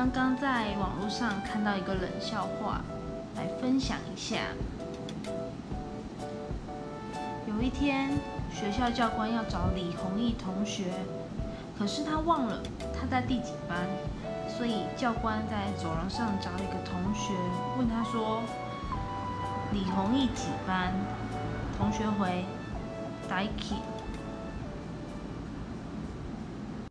刚刚在网络上看到一个冷笑话，来分享一下。有一天，学校教官要找李弘毅同学，可是他忘了他在第几班，所以教官在走廊上找一个同学，问他说：“李弘毅几班？”同学回：“Dicky。”